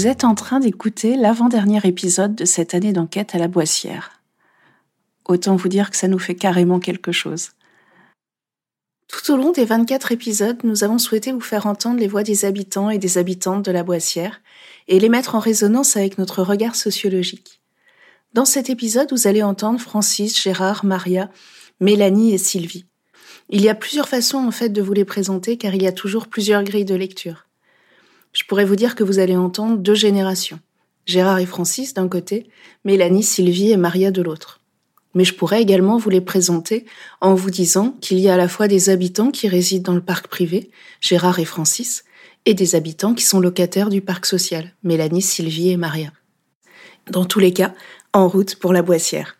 Vous êtes en train d'écouter l'avant-dernier épisode de cette année d'enquête à la Boissière. Autant vous dire que ça nous fait carrément quelque chose. Tout au long des 24 épisodes, nous avons souhaité vous faire entendre les voix des habitants et des habitantes de la Boissière et les mettre en résonance avec notre regard sociologique. Dans cet épisode, vous allez entendre Francis, Gérard, Maria, Mélanie et Sylvie. Il y a plusieurs façons en fait de vous les présenter car il y a toujours plusieurs grilles de lecture je pourrais vous dire que vous allez entendre deux générations. Gérard et Francis d'un côté, Mélanie, Sylvie et Maria de l'autre. Mais je pourrais également vous les présenter en vous disant qu'il y a à la fois des habitants qui résident dans le parc privé, Gérard et Francis, et des habitants qui sont locataires du parc social, Mélanie, Sylvie et Maria. Dans tous les cas, en route pour la Boissière.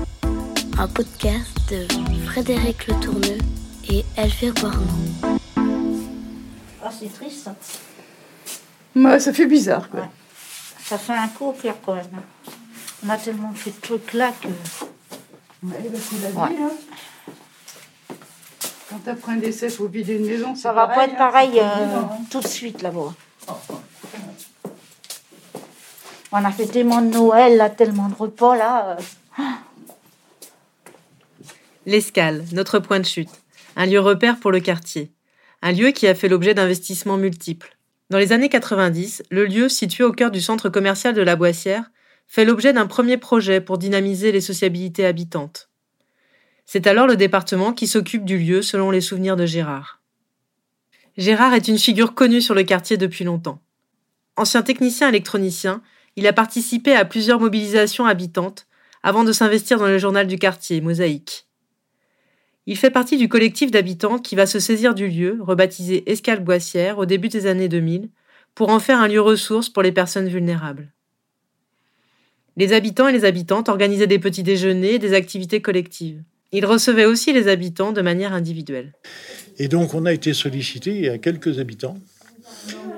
un podcast de Frédéric Le Tourneux et Elvire Boirmont. Ah, c'est triste. Moi, ça fait bizarre. Quoi. Ça fait un coup pire quand même. On a tellement fait de trucs là que. Ouais, bah, c'est la vie. Hein. Quand t'apprends un décès, faut vider une maison. Ça va pas être pareil hein. euh, hein. tout de suite là-bas. On a fait tellement de Noël, là, tellement de repas là. Euh. L'Escale, notre point de chute, un lieu repère pour le quartier, un lieu qui a fait l'objet d'investissements multiples. Dans les années 90, le lieu, situé au cœur du centre commercial de la Boissière, fait l'objet d'un premier projet pour dynamiser les sociabilités habitantes. C'est alors le département qui s'occupe du lieu selon les souvenirs de Gérard. Gérard est une figure connue sur le quartier depuis longtemps. Ancien technicien électronicien, il a participé à plusieurs mobilisations habitantes avant de s'investir dans le journal du quartier, Mosaïque. Il fait partie du collectif d'habitants qui va se saisir du lieu, rebaptisé Escale Boissière au début des années 2000, pour en faire un lieu ressource pour les personnes vulnérables. Les habitants et les habitantes organisaient des petits déjeuners et des activités collectives. Ils recevaient aussi les habitants de manière individuelle. Et donc on a été sollicité à quelques habitants.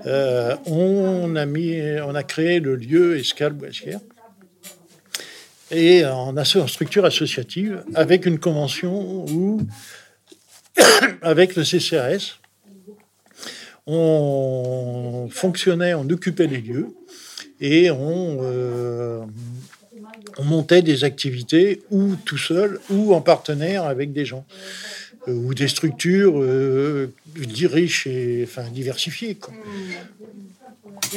Euh, on, a mis, on a créé le lieu Escale Boissière et en, structure associative avec une convention où, avec le CCAS, on fonctionnait, on occupait les lieux et on, euh, on montait des activités ou tout seul ou en partenaire avec des gens euh, ou des structures euh, riches et enfin diversifiées.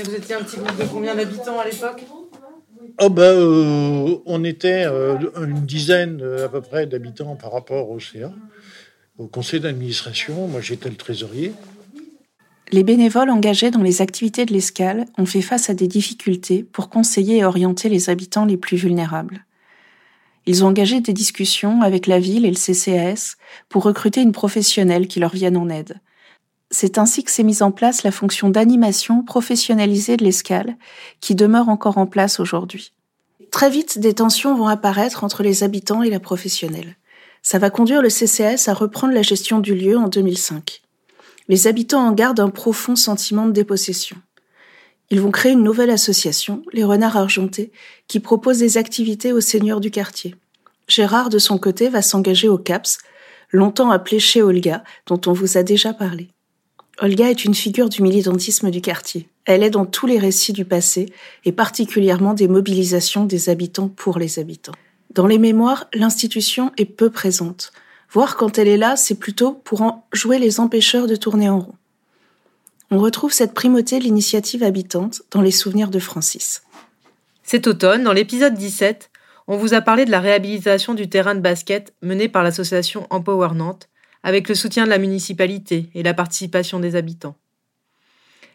Vous étiez un petit groupe de combien d'habitants à l'époque? Oh ben, euh, on était euh, une dizaine euh, à peu près d'habitants par rapport au CA, au conseil d'administration. Moi, j'étais le trésorier. Les bénévoles engagés dans les activités de l'escale ont fait face à des difficultés pour conseiller et orienter les habitants les plus vulnérables. Ils ont engagé des discussions avec la ville et le CCAS pour recruter une professionnelle qui leur vienne en aide. C'est ainsi que s'est mise en place la fonction d'animation professionnalisée de l'escale, qui demeure encore en place aujourd'hui. Très vite, des tensions vont apparaître entre les habitants et la professionnelle. Ça va conduire le CCS à reprendre la gestion du lieu en 2005. Les habitants en gardent un profond sentiment de dépossession. Ils vont créer une nouvelle association, les Renards Argentés, qui propose des activités aux seigneurs du quartier. Gérard, de son côté, va s'engager au CAPS, longtemps appelé chez Olga, dont on vous a déjà parlé. Olga est une figure du militantisme du quartier. Elle est dans tous les récits du passé et particulièrement des mobilisations des habitants pour les habitants. Dans les mémoires, l'institution est peu présente. Voire quand elle est là, c'est plutôt pour en jouer les empêcheurs de tourner en rond. On retrouve cette primauté de l'initiative habitante dans les souvenirs de Francis. Cet automne, dans l'épisode 17, on vous a parlé de la réhabilitation du terrain de basket mené par l'association Empower Nantes, avec le soutien de la municipalité et la participation des habitants.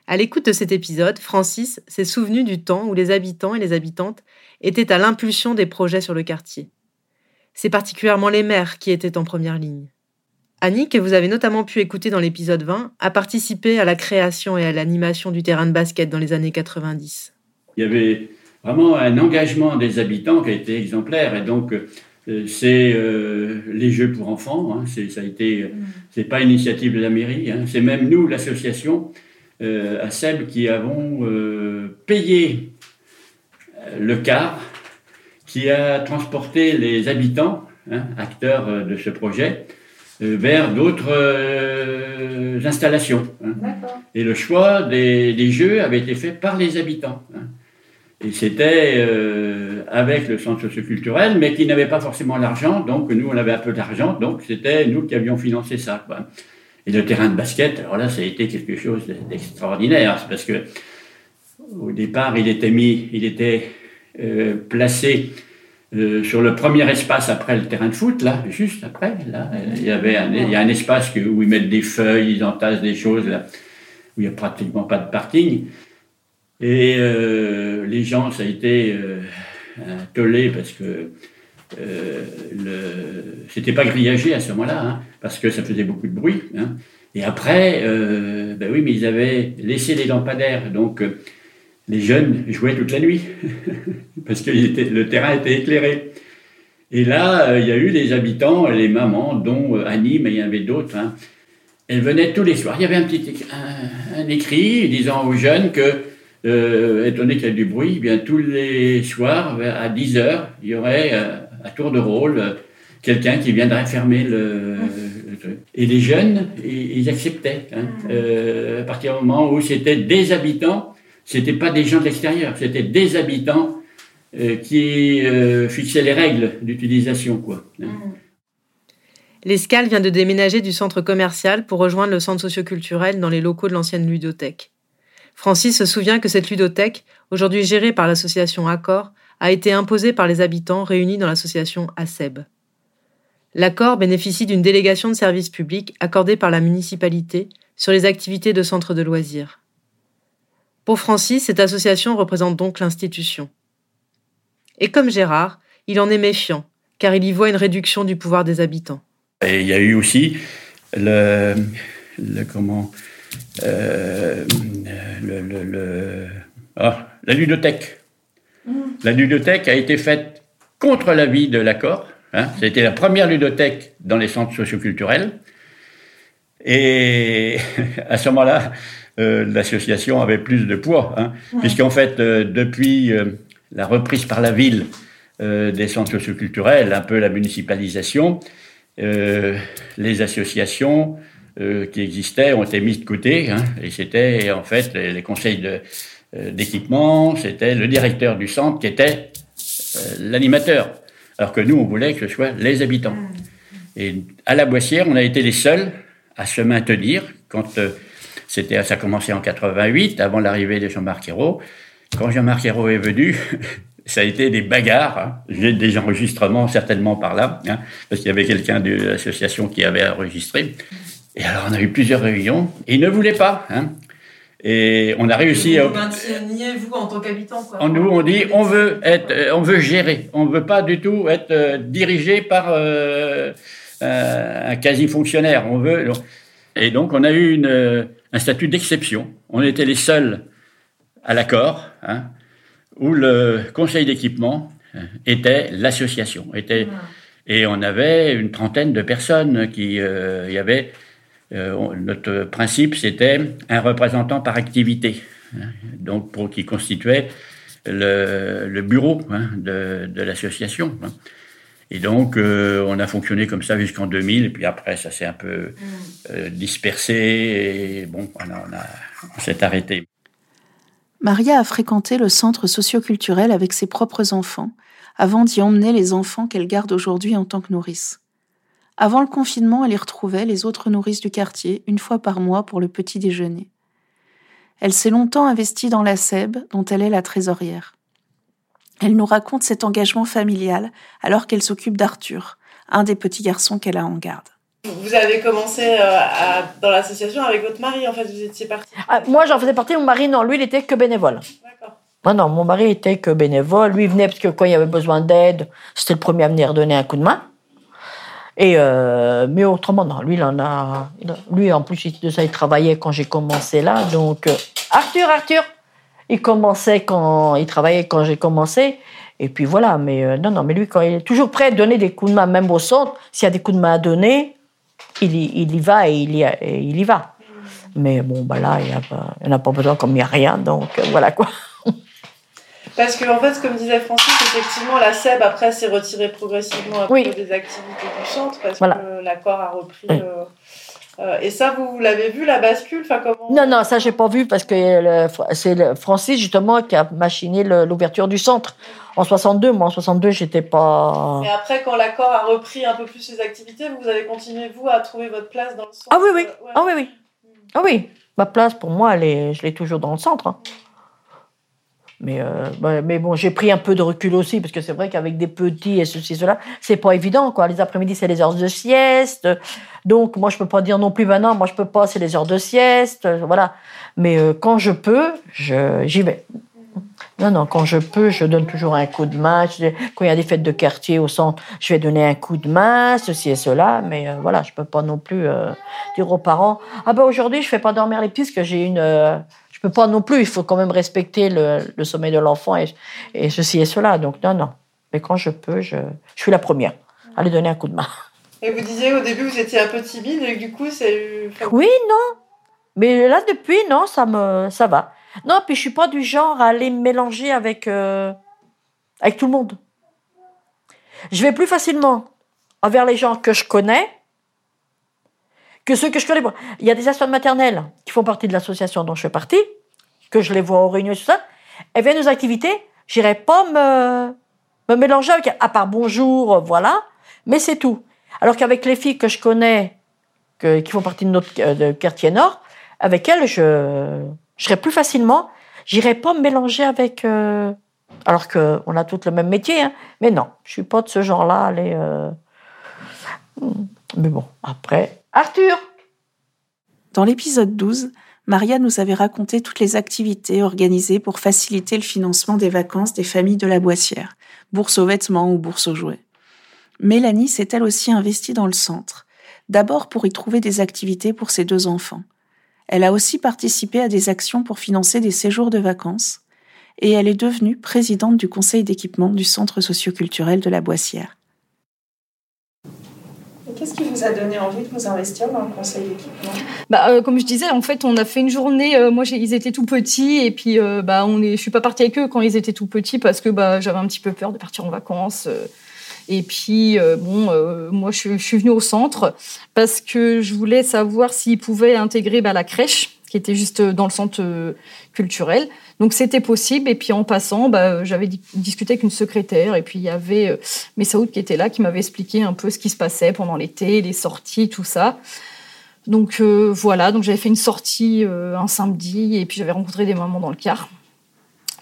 À l'écoute de cet épisode, Francis s'est souvenu du temps où les habitants et les habitantes étaient à l'impulsion des projets sur le quartier. C'est particulièrement les maires qui étaient en première ligne. Annie, que vous avez notamment pu écouter dans l'épisode 20, a participé à la création et à l'animation du terrain de basket dans les années 90. Il y avait vraiment un engagement des habitants qui a été exemplaire. C'est euh, les jeux pour enfants. Hein, c'est, ça a été, mm. c'est pas une initiative de la mairie. Hein, c'est même nous, l'association euh, à Seb, qui avons payé le car qui a transporté les habitants, hein, acteurs de ce projet, vers d'autres installations. Et le choix des, des, jeux avait été fait par les habitants. Et c'était euh, avec le centre socioculturel, mais qui n'avait pas forcément l'argent. Donc nous, on avait un peu d'argent. Donc c'était nous qui avions financé ça. Et le terrain de basket, alors là, ça a été quelque chose d'extraordinaire. Parce que au départ, il était mis, il était euh, placé euh, sur le premier espace après le terrain de foot, là, juste après. Là, il y avait un, il y a un espace où ils mettent des feuilles, ils entassent des choses, là, où il n'y a pratiquement pas de parking. Et euh, les gens, ça a été euh, parce que euh, le... c'était pas grillagé à ce moment-là, hein, parce que ça faisait beaucoup de bruit. Hein. Et après, euh, ben oui, mais ils avaient laissé les lampadaires, donc euh, les jeunes jouaient toute la nuit, parce que le terrain était éclairé. Et là, il y a eu les habitants, les mamans, dont Annie, mais il y en avait d'autres. Hein. Elles venaient tous les soirs. Il y avait un petit un écrit disant aux jeunes que euh, étant donné qu'il y a du bruit, eh bien tous les soirs, à 10 heures, il y aurait euh, à tour de rôle euh, quelqu'un qui viendrait fermer le, truc. Et les jeunes, ils, acceptaient. Hein. Euh, à partir du moment où c'était des habitants, c'était pas des gens de l'extérieur, c'était des habitants euh, qui euh, fixaient les règles d'utilisation, quoi. Hein. L'escale vient de déménager du centre commercial pour rejoindre le centre socioculturel dans les locaux de l'ancienne ludothèque. Francis se souvient que cette ludothèque, aujourd'hui gérée par l'association Accor, a été imposée par les habitants réunis dans l'association ASEB. L'accord bénéficie d'une délégation de services publics accordée par la municipalité sur les activités de centres de loisirs. Pour Francis, cette association représente donc l'institution. Et comme Gérard, il en est méfiant, car il y voit une réduction du pouvoir des habitants. Et il y a eu aussi le, le comment, euh, le, le, le ah, la ludothèque. Mm. La ludothèque a été faite contre l'avis de l'accord. Hein. C'était la première ludothèque dans les centres socioculturels. Et à ce moment-là, euh, l'association avait plus de poids, hein, puisqu'en fait, euh, depuis euh, la reprise par la ville euh, des centres socioculturels, un peu la municipalisation, euh, les associations euh, qui existaient ont été mis de côté. Hein, et c'était en fait les, conseils euh, d'équipement, c'était le directeur du centre qui était euh, l'animateur. Alors que nous, on voulait que ce soit les habitants. Et à la Boissière, on a été les seuls à se maintenir quand c'était, ça a commencé en 88, avant l'arrivée de Jean-Marc Ayrault. Quand Jean-Marc Ayrault est venu, ça a été des bagarres. Hein. J'ai des enregistrements certainement par là, hein, parce qu'il y avait quelqu'un de l'association qui avait enregistré. Et alors, on a eu plusieurs réunions. Et ils ne voulaient pas. Hein. Et on a réussi à. Vous mainteniez, vous, en tant qu'habitant, quoi. En nous, on dit, on veut être, euh, on veut gérer. On ne veut pas du tout être euh, dirigé par euh, un quasi-fonctionnaire. On veut. Et donc, on a eu une, un statut d'exception. On était les seuls à l'accord, hein, où le conseil d'équipement était l'association. Était, et on avait une trentaine de personnes qui, euh, y avait euh, notre principe, c'était un représentant par activité, hein, donc pour qui constituait le, le bureau hein, de, de l'association. Hein. Et donc, euh, on a fonctionné comme ça jusqu'en 2000, et puis après, ça s'est un peu euh, dispersé, et bon, on, a, on, a, on s'est arrêté. Maria a fréquenté le centre socioculturel avec ses propres enfants, avant d'y emmener les enfants qu'elle garde aujourd'hui en tant que nourrice. Avant le confinement, elle y retrouvait les autres nourrices du quartier une fois par mois pour le petit déjeuner. Elle s'est longtemps investie dans la SEB, dont elle est la trésorière. Elle nous raconte cet engagement familial alors qu'elle s'occupe d'Arthur, un des petits garçons qu'elle a en garde. Vous avez commencé euh, à- dans l'association avec votre mari, en fait, vous étiez parti. Ah, moi, j'en faisais partie. Mon mari, non, lui, il était que bénévole. Non, non, mon mari était que bénévole. Lui, il venait parce que quand il y avait besoin d'aide, c'était le premier à venir donner un coup de main. Et euh, mais autrement, non, lui, il en a. Lui, en plus de ça, il travaillait quand j'ai commencé là. Donc, euh, Arthur, Arthur, il commençait quand. Il travaillait quand j'ai commencé. Et puis voilà, mais euh, non, non, mais lui, quand il est toujours prêt à donner des coups de main, même au centre, s'il y a des coups de main à donner, il y, il y va et il y, va. Mais bon, bah là, il n'y en a pas besoin comme il n'y a rien, donc voilà quoi. Parce que, en fait, comme disait Francis, effectivement, la SEB, après, s'est retirée progressivement un peu Oui. des activités du centre, parce Voilà. que l'accord a repris. Oui. euh, euh, et ça, vous, vous l'avez vu, la bascule? Enfin, comment... Non, non, ça, j'ai pas vu parce que c'est Francis, justement, qui a machiné l'ouverture du centre en 62. Moi, en 62, j'étais pas. Et après, quand l'accord a repris un peu plus ses activités, vous avez continué, vous, à trouver votre place dans le centre? Ah oui, oui. Euh, ouais. Ah oui, oui. Ah oui. Ma place, pour moi, elle est, je l'ai toujours dans le centre. hein. Mais, euh, bah, mais bon, j'ai pris un peu de recul aussi, parce que c'est vrai qu'avec des petits et ceci, cela, c'est pas évident, quoi. Les après-midi, c'est les heures de sieste. Donc, moi, je peux pas dire non plus, maintenant, moi, je peux pas, c'est les heures de sieste. euh, Voilà. Mais euh, quand je peux, j'y vais. Non, non, quand je peux, je donne toujours un coup de main. Quand il y a des fêtes de quartier au centre, je vais donner un coup de main, ceci et cela. Mais voilà, je peux pas non plus dire aux parents Ah ben aujourd'hui, je fais pas dormir les petits parce que j'ai une. Peux pas non plus. Il faut quand même respecter le, le sommeil de l'enfant et, et ceci et cela. Donc non, non. Mais quand je peux, je, je suis la première à lui donner un coup de main. Et vous disiez au début, vous étiez un peu timide, et du coup, c'est. Oui, non. Mais là, depuis, non, ça me, ça va. Non, puis je suis pas du genre à aller me mélanger avec, euh, avec tout le monde. Je vais plus facilement envers les gens que je connais que ceux que je connais. Il y a des assistants maternelles qui font partie de l'association dont je fais partie, que je les vois aux réunions et tout ça. Elles viennent aux activités, j'irai pas me, me mélanger avec, à part bonjour, voilà, mais c'est tout. Alors qu'avec les filles que je connais, que- qui font partie de notre euh, de quartier nord, avec elles, je, je plus facilement, j'irais pas me mélanger avec. euh, alors qu'on a toutes le même métier, hein. mais non, je suis pas de ce genre-là. Aller, euh, hmm. Mais bon, après, Arthur. Dans l'épisode 12, Maria nous avait raconté toutes les activités organisées pour faciliter le financement des vacances des familles de la Boissière, bourse aux vêtements ou bourse aux jouets. Mélanie s'est elle aussi investie dans le centre, d'abord pour y trouver des activités pour ses deux enfants. Elle a aussi participé à des actions pour financer des séjours de vacances, et elle est devenue présidente du conseil d'équipement du centre socioculturel de la Boissière. Qu'est-ce qui vous a donné envie de vous investir dans le conseil d'équipement? Bah, euh, comme je disais, en fait, on a fait une journée. euh, moi, ils étaient tout petits, et puis euh, bah, on est. Je suis pas partie avec eux quand ils étaient tout petits parce que bah, j'avais un petit peu peur de partir en vacances. euh, et puis bon, moi, je, je suis venue au centre parce que je voulais savoir s'ils pouvaient intégrer bah, la crèche qui était juste dans le centre culturel. Donc c'était possible. Et puis en passant, bah, j'avais di- discuté avec une secrétaire. Et puis il y avait euh, Messaoud qui était là, qui m'avait expliqué un peu ce qui se passait pendant l'été, les sorties, tout ça. Donc euh, voilà, donc j'avais fait une sortie euh, un samedi et puis j'avais rencontré des mamans dans le car.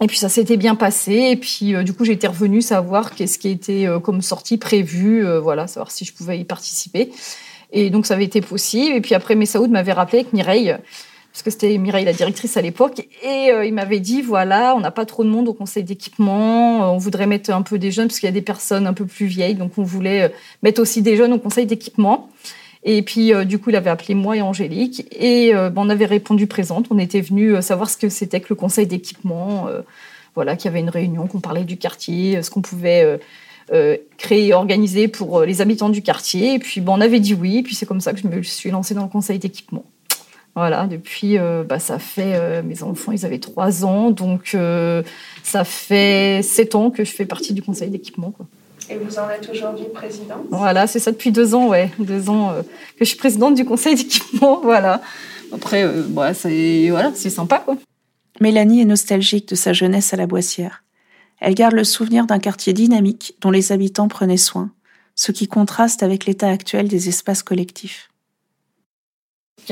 Et puis ça s'était bien passé et puis euh, du coup j'étais revenue savoir qu'est-ce qui était euh, comme sortie prévue, euh, voilà, savoir si je pouvais y participer. Et donc ça avait été possible. Et puis après Messaoud m'avait rappelé avec Mireille, parce que c'était Mireille la directrice à l'époque, et euh, il m'avait dit voilà, on n'a pas trop de monde au conseil d'équipement, euh, on voudrait mettre un peu des jeunes parce qu'il y a des personnes un peu plus vieilles, donc on voulait euh, mettre aussi des jeunes au conseil d'équipement. Et puis, du coup, il avait appelé moi et Angélique. Et ben, on avait répondu présente. On était venus euh, savoir ce que c'était que le conseil d'équipement. voilà, qu'il y avait une réunion, qu'on parlait du quartier, ce qu'on pouvait euh, créer et organiser pour les habitants du quartier. Et puis, ben, on avait dit oui. Et puis, c'est comme ça que je me suis lancée dans le conseil d'équipement. Voilà, depuis, euh, bah, ça fait, euh, mes enfants, ils avaient trois ans. Donc, euh, ça fait sept ans que je fais partie du conseil d'équipement. quoi. Et vous en êtes aujourd'hui présidente Voilà, c'est ça depuis deux ans, ouais. Deux ans euh, que je suis présidente du conseil d'équipement, voilà. Après, euh, bah, c'est voilà, c'est sympa, quoi. Mélanie est nostalgique de sa jeunesse à la Boissière. Elle garde le souvenir d'un quartier dynamique dont les habitants prenaient soin, ce qui contraste avec l'état actuel des espaces collectifs.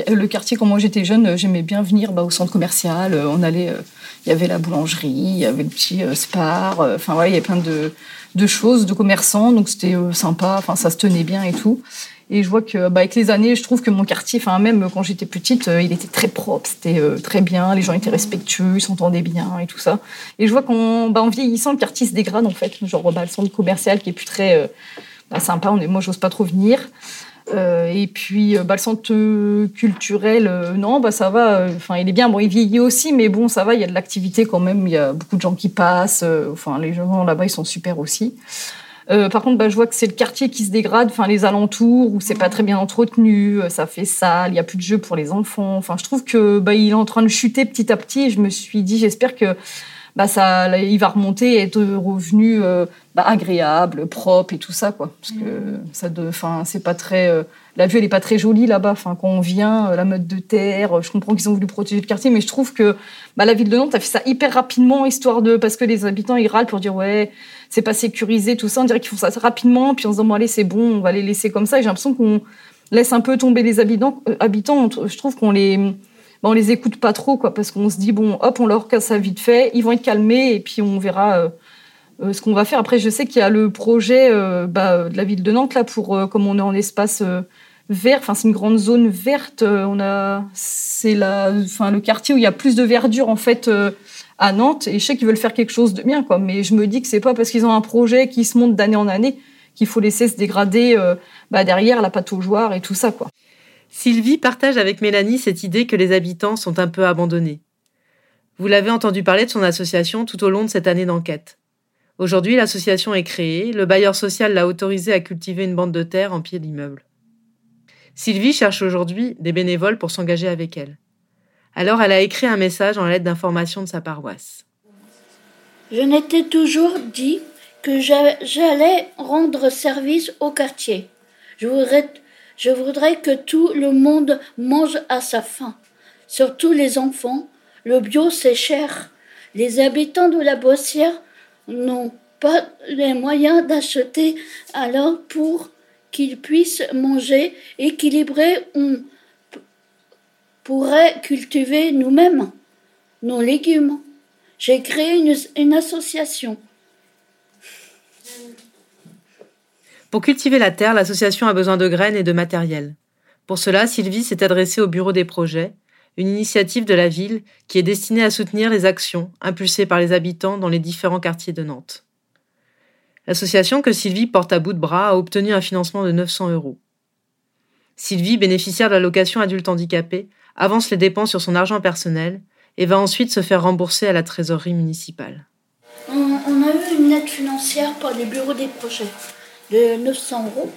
Le quartier, quand moi j'étais jeune, j'aimais bien venir bah, au centre commercial. On allait, euh, il y avait la boulangerie, il y avait le petit euh, spar. euh, Enfin, il y avait plein de, de choses, de commerçants, donc c'était euh, sympa. Enfin, ça se tenait bien et tout. Et je vois que, bah, avec les années, je trouve que mon quartier, enfin, même quand j'étais petite, euh, il était très propre, c'était euh, très bien. Les gens étaient respectueux, ils s'entendaient bien et tout ça. Et je vois qu'en bah, en vieillissant, le quartier se dégrade en fait. Genre, bah, le centre commercial qui est plus très euh, bah, sympa. On est, moi, j'ose pas trop venir. Euh, et puis euh, bah, le centre culturel, euh, non, bah ça va. euh, Enfin, il est bien. Bon, il vieillit aussi, mais bon, ça va. Il y a de l'activité quand même. Il y a beaucoup de gens qui passent. euh, Enfin, les gens là-bas, ils sont super aussi. Par contre, bah, je vois que c'est le quartier qui se dégrade. Enfin, les alentours où c'est pas très bien entretenu, ça fait sale. Il y a plus de jeux pour les enfants. Enfin, je trouve que bah, il est en train de chuter petit à petit. Et je me suis dit, j'espère que bah ça, il va remonter et être revenu euh, bah, agréable, propre et tout ça, quoi. Parce que ça, c'est pas très. euh, la vue, elle est pas très jolie là-bas. Enfin, quand on vient, euh, la meute de terre. Je comprends qu'ils ont voulu protéger le quartier, mais je trouve que bah, la ville de Nantes a fait ça hyper rapidement, histoire de parce que les habitants ils râlent pour dire ouais, c'est pas sécurisé, tout ça. On dirait qu'ils font ça rapidement, puis on se dit bon allez, c'est bon, on va les laisser comme ça. J'ai l'impression qu'on laisse un peu tomber les habitants. habitants, je trouve qu'on les bah, on les écoute pas trop, quoi, parce qu'on se dit, bon, hop, on leur casse ça vite fait, ils vont être calmés, et puis on verra euh, euh, ce qu'on va faire. Après, je sais qu'il y a le projet euh, bah, de la ville de Nantes, là, pour, comme on est en espace vert, enfin, c'est une grande zone verte, on a, c'est la, enfin, le quartier où il y a plus de verdure, en fait, à Nantes, et je sais qu'ils veulent faire quelque chose de bien, quoi, mais je me dis que c'est pas parce qu'ils ont un projet qui se monte d'année en année qu'il faut laisser se dégrader bah, derrière la pataugeoire et tout ça, quoi. Sylvie partage avec Mélanie cette idée que les habitants sont un peu abandonnés. Vous l'avez entendu parler de son association tout au long de cette année d'enquête. Aujourd'hui, l'association est créée, le bailleur social l'a autorisé à cultiver une bande de terre en pied d'immeuble. Sylvie cherche aujourd'hui des bénévoles pour s'engager avec elle. Alors elle a écrit un message en lettre d'information de sa paroisse. Je m'étais toujours dit que j'a- j'allais rendre service au quartier. Je voudrais, je voudrais que tout le monde mange à sa faim, surtout les enfants. Le bio, c'est cher. Les habitants de la Boissière n'ont pas les moyens d'acheter, alors pour qu'ils puissent manger équilibré, on pourrait cultiver nous-mêmes nos légumes. J'ai créé une, une association. Pour cultiver la terre, l'association a besoin de graines et de matériel. Pour cela, Sylvie s'est adressée au bureau des projets, une initiative de la ville qui est destinée à soutenir les actions impulsées par les habitants dans les différents quartiers de Nantes. L'association que Sylvie porte à bout de bras a obtenu un financement de 900 euros. Sylvie, bénéficiaire de l'allocation adulte handicapé, avance les dépenses sur son argent personnel et va ensuite se faire rembourser à la trésorerie municipale. On, a eu une aide financière par les bureaux des projets de 900 euros.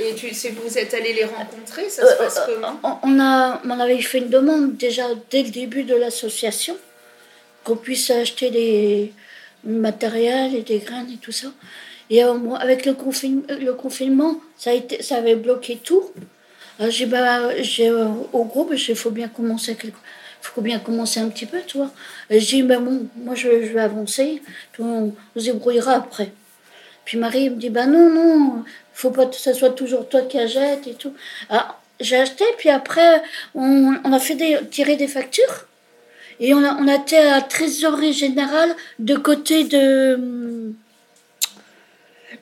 Et tu sais, vous êtes allé les rencontrer, ça Euh, se passe euh, comment On, a, on avait fait une demande déjà dès le début de l'association qu'on puisse acheter des matériel et des graines et tout ça. Et euh, avec le, confin- le confinement, ça, a été, ça avait bloqué tout. J'ai bah, j'ai, euh, au groupe, il faut bien commencer quelque faut bien commencer un petit peu, tu vois. J'ai dit, ben bon, moi je, je vais avancer, on, on se débrouillera après. Puis Marie me dit, ben non, non, faut pas que ça soit toujours toi qui achètes et tout. Alors, j'ai acheté, puis après, on, on a fait des, tirer des factures. Et on a, on a été à la trésorerie générale de côté de hum,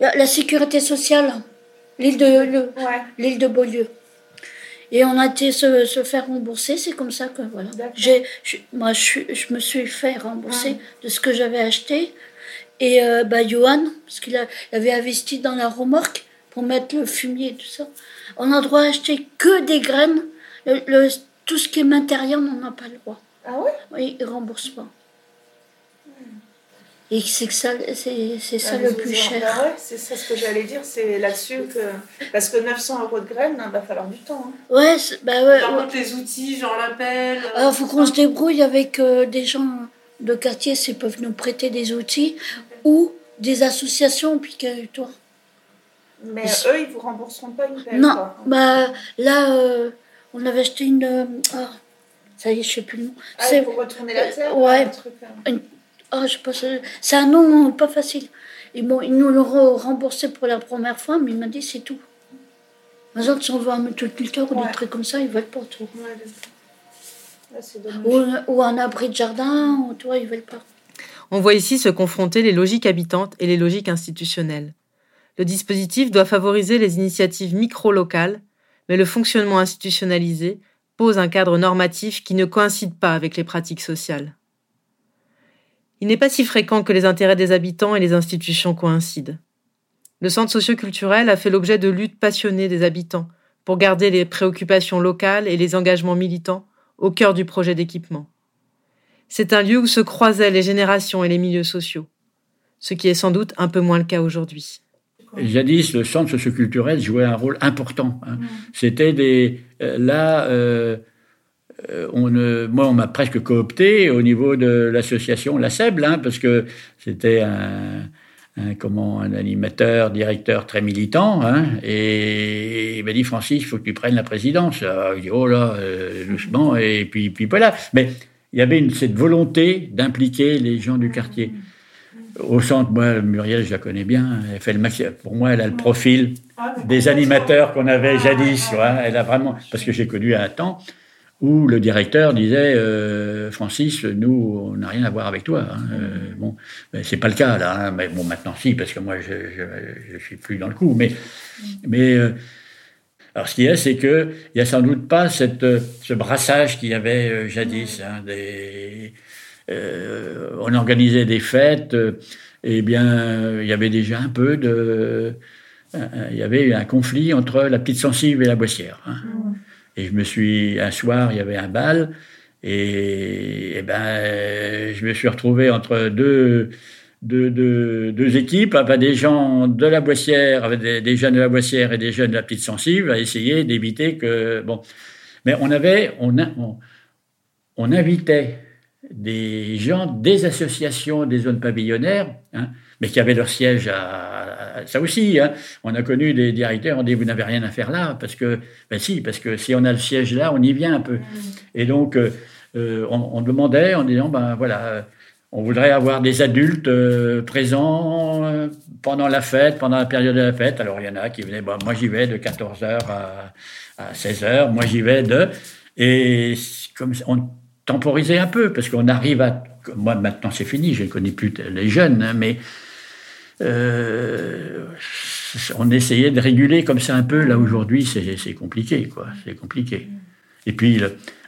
la, la sécurité sociale, l'île de, le- l'île de Beaulieu. Et on a été se, se faire rembourser, c'est comme ça que voilà. J'ai, moi, je, suis- je me suis fait rembourser de ce que j'avais acheté. Et euh, bah, Johan, parce qu'il a- avait investi dans la remorque pour mettre le fumier et tout ça, on a le droit d'acheter que des graines. Le, le- tout ce qui est matériel, on n'en a pas le droit. Ah ouais? Oui, il rembourse pas. Et c'est ça, c'est, c'est ça Ah, le plus dire, cher. bah ouais, c'est ça ce que j'allais dire, c'est là-dessus que. Parce que 900 euros de graines, il va falloir du temps. hein. Ouais, bah ouais. Par ouais. contre, les outils, genre la pelle. euh, Alors, faut qu'on se débrouille avec euh, des gens de quartier, s'ils peuvent nous prêter des outils, ou des associations, puis que toi. Mais eux, ils vous rembourseront pas une. Non, quoi. bah là, euh, on avait acheté une. euh, ah, Ça y est, je sais plus le nom. Ah, c'est pour retourner la terre Ouais. un truc, euh. Une- oh, je sais pas, c'est un nom pas facile. Ils, m'ont- ils nous l'ont re- remboursé pour la première fois, mais il m'a dit c'est tout. Par exemple, si on veut un motoculteur ou des trucs comme ça, ils veulent pas tout. Ah, dommage. Ou, un- ou un abri de jardin, ou, tu vois, ils veulent pas. On voit ici se confronter les logiques habitantes et les logiques institutionnelles. Le dispositif doit favoriser les initiatives micro-locales, mais le fonctionnement institutionnalisé pose un cadre normatif qui ne coïncide pas avec les pratiques sociales. Il n'est pas si fréquent que les intérêts des habitants et les institutions coïncident. Le centre socioculturel a fait l'objet de luttes passionnées des habitants pour garder les préoccupations locales et les engagements militants au cœur du projet d'équipement. C'est un lieu où se croisaient les générations et les milieux sociaux, ce qui est sans doute un peu moins le cas aujourd'hui. Jadis, le centre socioculturel jouait un rôle important. hein. C'était des. euh, là, euh, euh, on, euh, moi, on m'a presque coopté au niveau de l'association La Sèble, hein, parce que c'était un, un, comment, un animateur, directeur très militant. hein, et il m'a dit Francis, il faut que tu prennes la présidence. Alors, il dit Oh là, euh, doucement, et puis, puis voilà. Mais il y avait une, cette volonté d'impliquer les gens du quartier. Au centre, moi, Muriel, je la connais bien. Elle fait le maxi- Pour moi, elle a le profil des animateurs qu'on avait jadis. tu vois. Elle a vraiment, parce que j'ai connu un temps où le directeur disait euh, Francis, nous, on n'a rien à voir avec toi. hein. Euh, bon, mais c'est pas le cas là. hein. Mais bon, maintenant si, parce que moi, je, je, je suis plus dans le coup. Mais, mais euh, alors, ce qu'il y a, c'est que il y a sans doute pas cette, euh, ce brassage qu'il y avait jadis. hein, des, on organisait des fêtes. euh, eh bien, il y avait déjà un peu de, il y avait un conflit entre la petite sensible et la boissière. hein. Et je me suis, un soir, il y avait un bal, et, ben, je me suis retrouvé entre deux, deux, deux, équipes, enfin, des gens de la boissière, avec des, des jeunes de la boissière et des jeunes de la petite sensible, à essayer d'éviter que, bon. Mais on avait, on, on, on invitait des gens des associations des zones pavillonnaires, hein, mais qui avaient leur siège à, à- ça aussi. hein. On a connu des directeurs, on dit vous n'avez rien à faire là, parce que ben si, parce que si on a le siège là, on y vient un peu. Et donc euh, euh, on, on demandait en disant ben voilà, on voudrait avoir des adultes euh, présents euh, pendant la fête, pendant la période de la fête. Alors il y en a qui venaient, bon, moi j'y vais de 14h à, à 16h, moi j'y vais de. Et comme ça, on temporisait un peu, parce qu'on arrive à. Moi maintenant c'est fini, je ne connais plus les jeunes, hein, mais. Euh, on essayait de réguler comme ça un peu. Là aujourd'hui, c'est compliqué, quoi. C'est compliqué. Et puis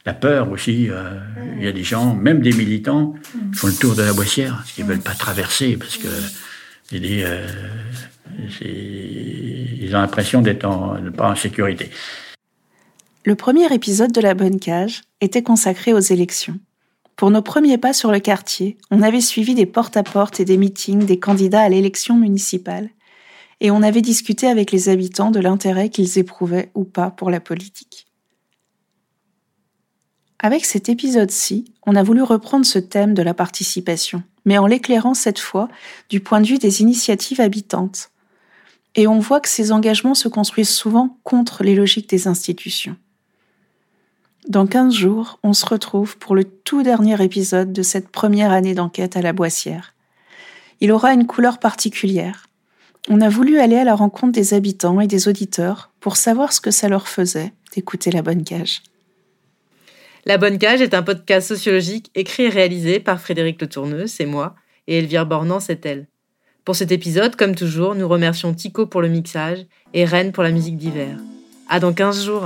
la peur aussi. euh, Il y a des gens, même des militants, qui font le tour de la boissière, parce qu'ils veulent pas traverser, parce que euh, ils ont l'impression d'être pas en sécurité. Le premier épisode de La Bonne Cage était consacré aux élections. Pour nos premiers pas sur le quartier, on avait suivi des porte-à-porte et des meetings des candidats à l'élection municipale, et on avait discuté avec les habitants de l'intérêt qu'ils éprouvaient ou pas pour la politique. Avec cet épisode-ci, on a voulu reprendre ce thème de la participation, mais en l'éclairant cette fois du point de vue des initiatives habitantes. Et on voit que ces engagements se construisent souvent contre les logiques des institutions. Dans 15 jours, on se retrouve pour le tout dernier épisode de cette première année d'enquête à la Boissière. Il aura une couleur particulière. On a voulu aller à la rencontre des habitants et des auditeurs pour savoir ce que ça leur faisait d'écouter la bonne cage. La Bonne Cage est un podcast sociologique écrit et réalisé par Frédéric Le Tourneux, c'est moi, et Elvire Bornan, c'est elle. Pour cet épisode, comme toujours, nous remercions Tico pour le mixage et Rennes pour la musique d'hiver. À dans 15 jours.